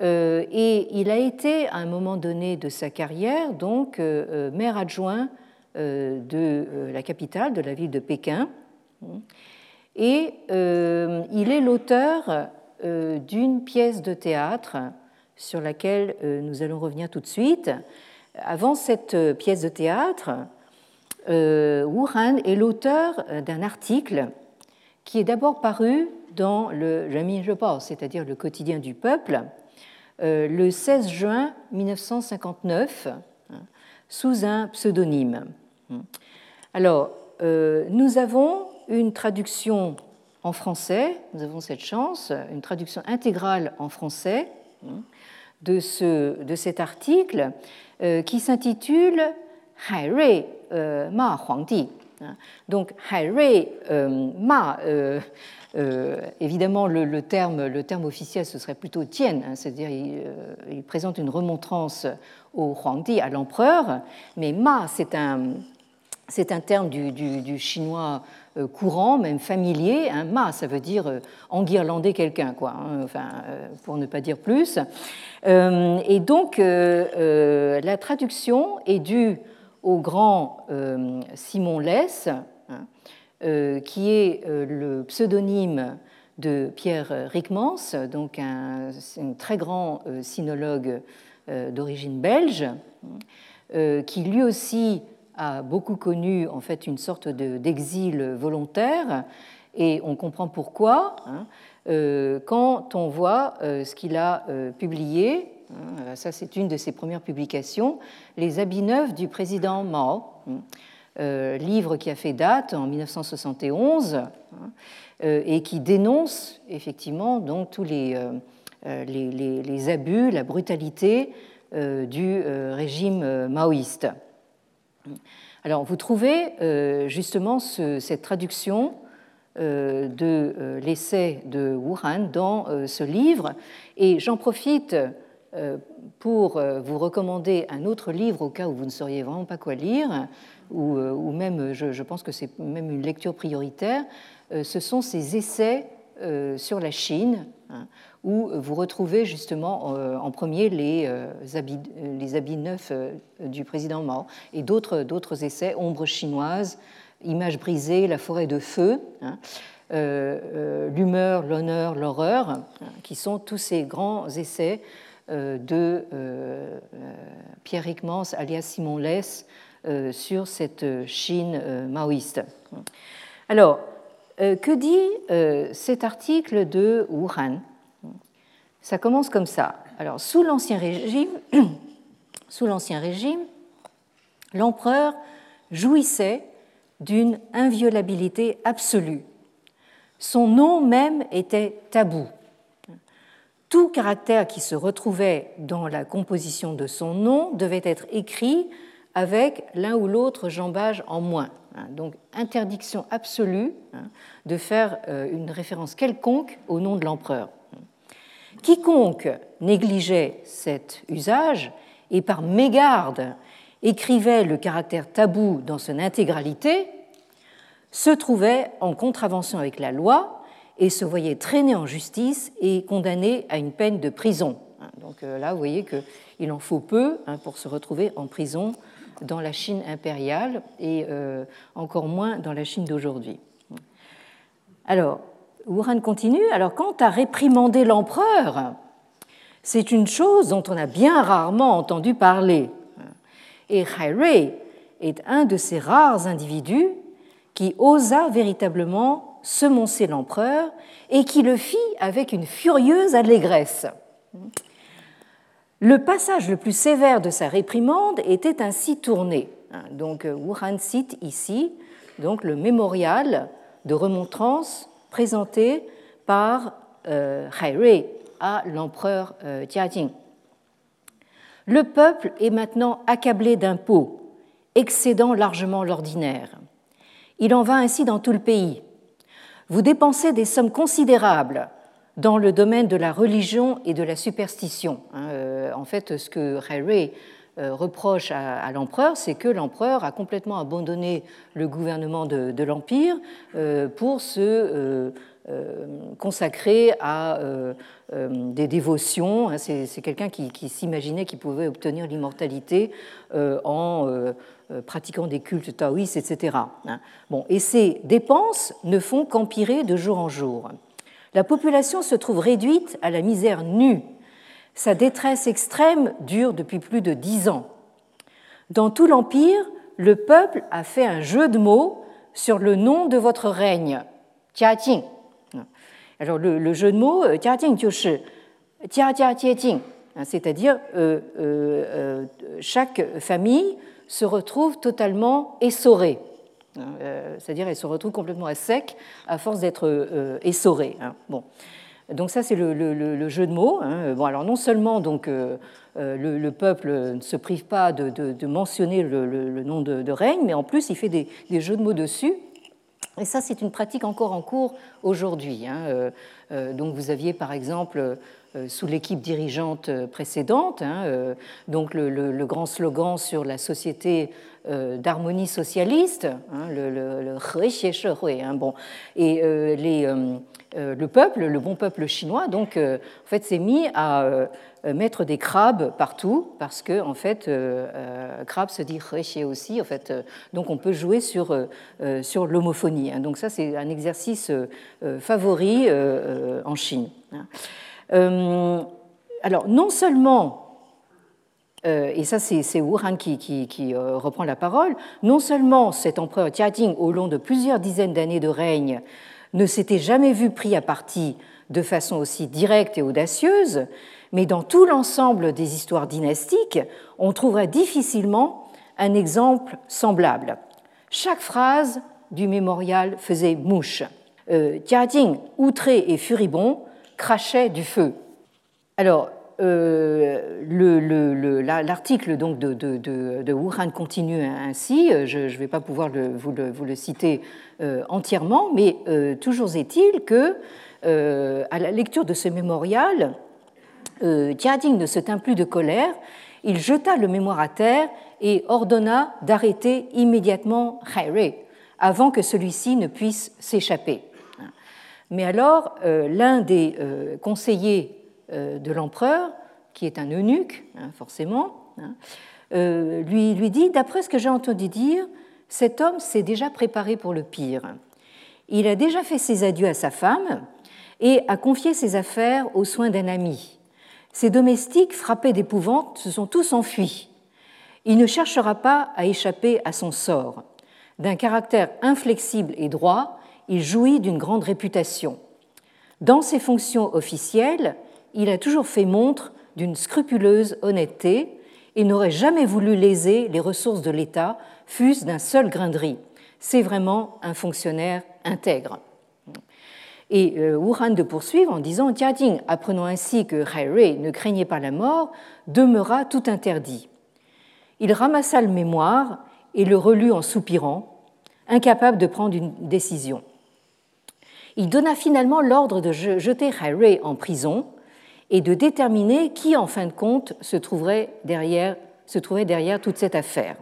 et il a été à un moment donné de sa carrière donc maire adjoint de la capitale, de la ville de Pékin. Et euh, il est l'auteur euh, d'une pièce de théâtre sur laquelle euh, nous allons revenir tout de suite. Avant cette pièce de théâtre, Wu Han est l'auteur d'un article qui est d'abord paru dans le Jamin Report, c'est-à-dire le quotidien du peuple, le 16 juin 1959, hein, sous un pseudonyme. Alors, nous avons une traduction en français, nous avons cette chance, une traduction intégrale en français hein, de, ce, de cet article euh, qui s'intitule Hai euh, Ma Huangdi. Hein. Donc Hai Rui euh, évidemment le, terme, officiel ce serait plutôt Tien, hein, c'est-à-dire il, présente une remontrance au Huangdi, à l'empereur, mais Ma c'est un, c'est un terme du, chinois euh, courant, même familier. Un ma, ça veut dire euh, enguirlander quelqu'un, quoi, hein, enfin, euh, pour ne pas dire plus. Et donc, la traduction est due au grand Simon Less, hein, qui est le pseudonyme de Pierre Rickmans, donc un, très grand sinologue d'origine belge, qui lui aussi a beaucoup connu en fait une sorte d'exil volontaire et on comprend pourquoi hein, euh, quand on voit euh, ce qu'il a euh, publié. Hein, ça, c'est une de ses premières publications, Les habits neufs du président Mao, hein, livre qui a fait date en 1971 et qui dénonce effectivement donc tous les, les, les abus, la brutalité du régime maoïste. Alors, vous trouvez euh, justement cette traduction euh, de euh, l'essai de Wuhan dans ce livre, et j'en profite pour vous recommander un autre livre au cas où vous ne sauriez vraiment pas quoi lire, ou, même, je, pense que c'est même une lecture prioritaire. ce sont ces essais sur la Chine. Hein, où vous retrouvez justement euh, en premier les, euh, habits, les habits neufs euh, du président Mao et d'autres essais, Ombre chinoise, Images brisées, La forêt de feu, hein, L'humeur, l'honneur, l'horreur, hein, qui sont tous ces grands essais de Pierre Rickmans, alias Simon Less, sur cette Chine maoïste. Alors, que dit cet article de Wuhan? Ça commence comme ça. Alors, sous l'Ancien Régime, sous l'Ancien Régime, l'empereur jouissait d'une inviolabilité absolue. Son nom même était tabou. Tout caractère qui se retrouvait dans la composition de son nom devait être écrit avec l'un ou l'autre jambage en moins. Donc interdiction absolue hein, de faire euh, une référence quelconque au nom de l'empereur. Quiconque négligeait cet usage et par mégarde écrivait le caractère tabou dans son intégralité, se trouvait en contravention avec la loi et se voyait traîné en justice et condamné à une peine de prison. Donc euh, là, vous voyez qu'il en faut peu hein, pour se retrouver en prison dans la Chine impériale et euh, encore moins dans la Chine d'aujourd'hui. Alors, Wuhan continue. Alors, quant à réprimander l'empereur, c'est une chose dont on a bien rarement entendu parler. Et Hai est un de ces rares individus qui osa véritablement semoncer l'empereur et qui le fit avec une furieuse allégresse. Le passage le plus sévère de sa réprimande était ainsi tourné. Donc Wuhan cite ici donc, le mémorial de remontrance présenté par euh, à l'empereur euh, Jiajing. Le peuple est maintenant accablé d'impôts, excédant largement l'ordinaire. Il en va ainsi dans tout le pays. Vous dépensez des sommes considérables dans le domaine de la religion et de la superstition. Hein, euh, en fait, ce que Ray euh, reproche à, l'empereur, c'est que l'empereur a complètement abandonné le gouvernement de, l'Empire euh, pour se consacrer à des dévotions. Hein, c'est quelqu'un qui, s'imaginait qu'il pouvait obtenir l'immortalité en pratiquant des cultes taoïstes, etc. Hein. Bon, et ces dépenses ne font qu'empirer de jour en jour. La population se trouve réduite à la misère nue. Sa détresse extrême dure depuis plus de dix ans. Dans tout l'Empire, le peuple a fait un jeu de mots sur le nom de votre règne, Jiajing. Alors le, jeu de mots, euh, Jiajing, hein, c'est-à-dire euh, chaque famille se retrouve totalement essorée. Euh, c'est-à-dire elle se retrouve complètement à sec à force d'être euh, essorée. Hein. Bon. Donc ça c'est le, jeu de mots. Hein. Bon, alors non seulement donc, euh, le, peuple ne se prive pas de, mentionner le, nom de, règne, mais en plus il fait des, jeux de mots dessus. Et ça c'est une pratique encore en cours aujourd'hui. Hein. donc vous aviez par exemple sous l'équipe dirigeante euh, précédente. Hein, euh, donc le, grand slogan sur la société d'harmonie socialiste, hein, le, le, hein, bon, et les, le peuple, le bon peuple chinois, donc en fait s'est mis à mettre des crabes partout parce que en fait crabe se dit aussi en fait donc on peut jouer sur sur l'homophonie donc ça c'est un exercice favori en Chine euh, alors, non seulement, euh, et ça c'est Wuhan qui, qui, euh, reprend la parole, non seulement cet empereur Jiajing, au long de plusieurs dizaines d'années de règne, ne s'était jamais vu pris à partie de façon aussi directe et audacieuse, mais dans tout l'ensemble des histoires dynastiques, on trouverait difficilement un exemple semblable. Chaque phrase du mémorial faisait mouche. Euh, outré et furibond, crachait du feu. Alors, euh, l'article donc de, Wuhan continue ainsi. Je ne vais pas pouvoir vous, le, citer euh, entièrement, mais euh, toujours est-il que, à la lecture de ce mémorial, Jiading ne se tint plus de colère. Il jeta le mémoire à terre et ordonna d'arrêter immédiatement Hai avant que celui-ci ne puisse s'échapper. Mais alors, euh, l'un des euh, conseillers euh, de l'empereur, qui est un eunuque, hein, forcément, hein, lui, lui dit, d'après ce que j'ai entendu dire, cet homme s'est déjà préparé pour le pire. Il a déjà fait ses adieux à sa femme et a confié ses affaires aux soins d'un ami. Ses domestiques, frappés d'épouvante, se sont tous enfuis. Il ne cherchera pas à échapper à son sort. D'un caractère inflexible et droit, il jouit d'une grande réputation. Dans ses fonctions officielles, il a toujours fait montre d'une scrupuleuse honnêteté et n'aurait jamais voulu léser les ressources de l'État, fût-ce d'un seul grain de riz. C'est vraiment un fonctionnaire intègre. Et euh, Wuhan de poursuivre en disant Jing, apprenant ainsi que Hai ne craignait pas la mort, demeura tout interdit. Il ramassa le mémoire et le relut en soupirant, incapable de prendre une décision. Il donna finalement l'ordre de jeter Hai en prison et de déterminer qui, en fin de compte, se trouverait derrière, toute cette affaire.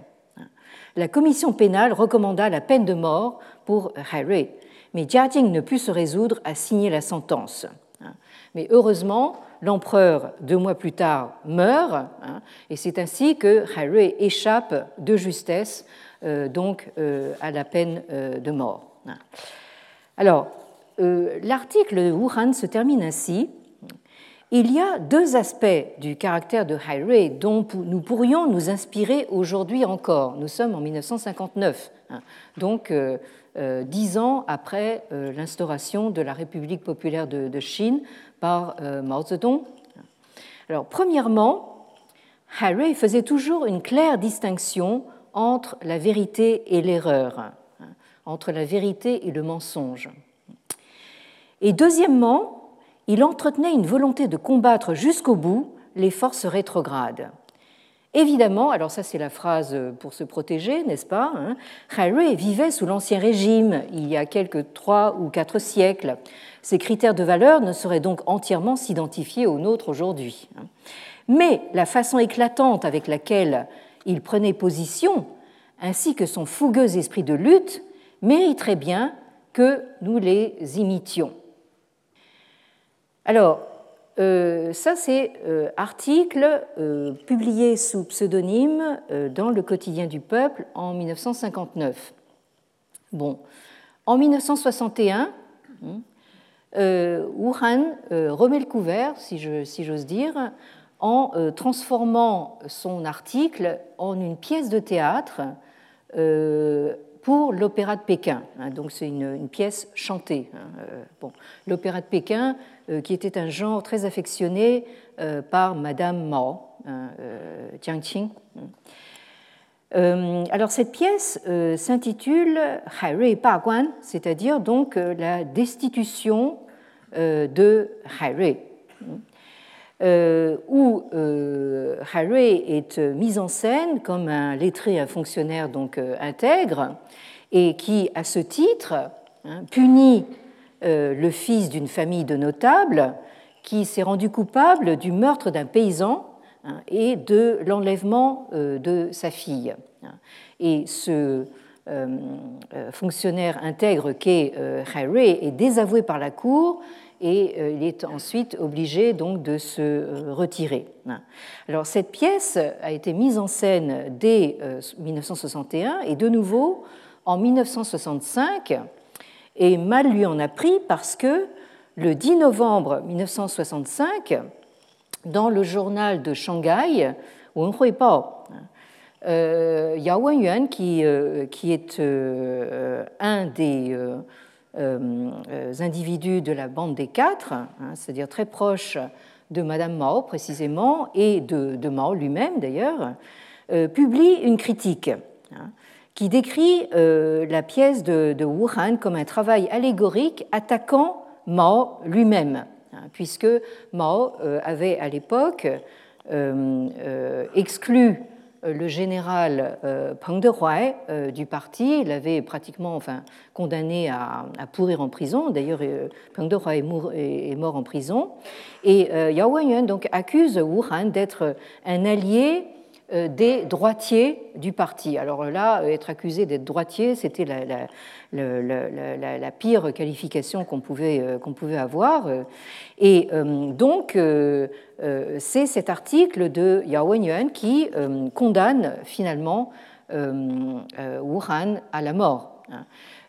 La commission pénale recommanda la peine de mort pour Hai mais Jiajing ne put se résoudre à signer la sentence. Mais heureusement, l'empereur, deux mois plus tard, meurt, et c'est ainsi que Hai échappe de justesse euh, donc, euh, à la peine euh, de mort. Alors, l'article de Wuhan se termine ainsi. Il y a deux aspects du caractère de Hai dont nous pourrions nous inspirer aujourd'hui encore. Nous sommes en 1959, hein. donc dix ans après l'instauration de la République populaire de Chine par Mao Zedong. Alors, premièrement, Hai faisait toujours une claire distinction entre la vérité et l'erreur, hein, entre la vérité et le mensonge. Et deuxièmement, il entretenait une volonté de combattre jusqu'au bout les forces rétrogrades. Évidemment, alors ça c'est la phrase pour se protéger, n'est-ce pas hein, vivait sous l'Ancien Régime il y a quelques trois ou quatre siècles. Ses critères de valeur ne sauraient donc entièrement s'identifier aux nôtres aujourd'hui. Hein. Mais la façon éclatante avec laquelle il prenait position, ainsi que son fougueux esprit de lutte, mériterait bien que nous les imitions. Alors, euh, ça c'est euh, article euh, publié sous pseudonyme dans le quotidien du peuple en 1959. Bon, en 1961, hein, Wuhan remet le couvert, si j'ose dire, en transformant son article en une pièce de théâtre pour l'Opéra de Pékin. Hein, donc c'est une, pièce chantée. Hein, euh. L'Opéra de Pékin, qui était un genre très affectionné par Madame Mao, hein, Jiang Qing. alors cette pièce s'intitule Hai Rui Ba Guan, c'est-à-dire donc la destitution de Hai Rui. Euh, où euh, Harry est mis en scène comme un lettré, un fonctionnaire donc euh, intègre, et qui, à ce titre, hein, punit le fils d'une famille de notables qui s'est rendu coupable du meurtre d'un paysan hein, et de l'enlèvement de sa fille. Et ce fonctionnaire intègre qu'est Harry est désavoué par la cour et euh, il est ensuite obligé donc de se euh, retirer. Alors cette pièce a été mise en scène dès 1961 euh, et de nouveau en 1965 et mal lui en a pris parce que le 10 novembre 1965, dans le journal de Shanghai, Wenhui Bao, Yao Wenyuan, qui, qui est un des individus de la bande des quatre, hein, c'est-à-dire très proches de Madame Mao précisément et de, Mao lui-même d'ailleurs, euh, publie une critique hein, qui décrit la pièce de, Wuhan comme un travail allégorique attaquant Mao lui-même, hein, puisque Mao avait à l'époque exclu euh, le général euh, Peng Dehuai euh, du parti l'avait pratiquement enfin, condamné à, pourrir en prison. D'ailleurs, Peng Dehuai est, mort en prison. Et Yao Wenyuan donc accuse Wuhan d'être un allié des droitiers du parti. Alors là, être accusé d'être droitier, c'était la, pire qualification qu'on pouvait, qu'on pouvait avoir. Et donc, euh, c'est cet article de Yao Wenyuan qui euh, condamne finalement euh, Wuhan à la mort. Hein,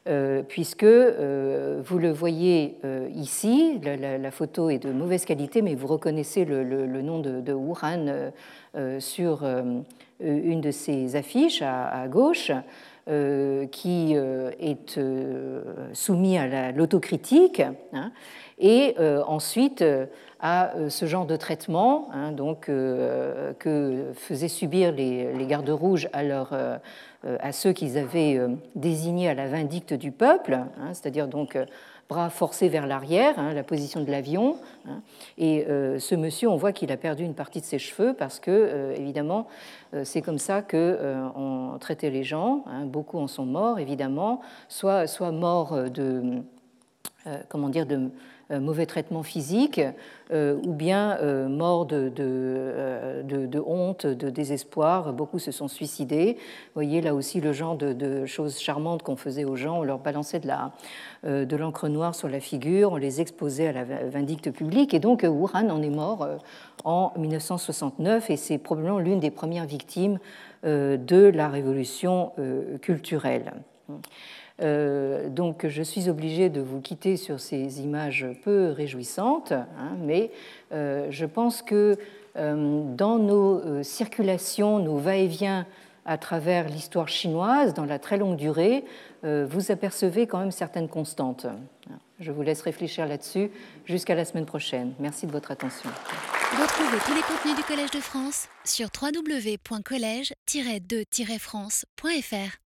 euh, puisque euh, vous le voyez ici, la, photo est de mauvaise qualité, mais vous reconnaissez le, nom de, Wuhan sur une de ces affiches à, gauche. qui est soumis à l'autocritique, hein, et ensuite à euh, ce genre de traitement hein, donc, euh, que faisaient subir les, gardes rouges à, euh, à ceux qu'ils avaient désignés à la vindicte du peuple, hein, c'est-à-dire donc bras forcés vers l'arrière, hein, la position de l'avion. et ce monsieur, on voit qu'il a perdu une partie de ses cheveux parce que, évidemment, c'est comme ça qu'on traitait les gens. beaucoup en sont morts, évidemment, soit, soit morts de, comment dire, de euh, mauvais traitement physique euh, ou bien euh, mort de, honte, de désespoir. Beaucoup se sont suicidés. Vous voyez là aussi le genre de, choses charmantes qu'on faisait aux gens. On leur balançait de, de l'encre noire sur la figure, on les exposait à la vindicte publique. Et donc Wuhan en est mort en 1969 et c'est probablement l'une des premières victimes de la révolution culturelle. Euh, donc je suis obligée de vous quitter sur ces images peu réjouissantes, hein, mais euh, je pense que euh, dans nos circulations, nos va-et-vient à travers l'histoire chinoise, dans la très longue durée, vous apercevez quand même certaines constantes. Je vous laisse réfléchir là-dessus jusqu'à la semaine prochaine. Merci de votre attention. Retrouvez tous les contenus du Collège de France sur www.colège-2-france.fr.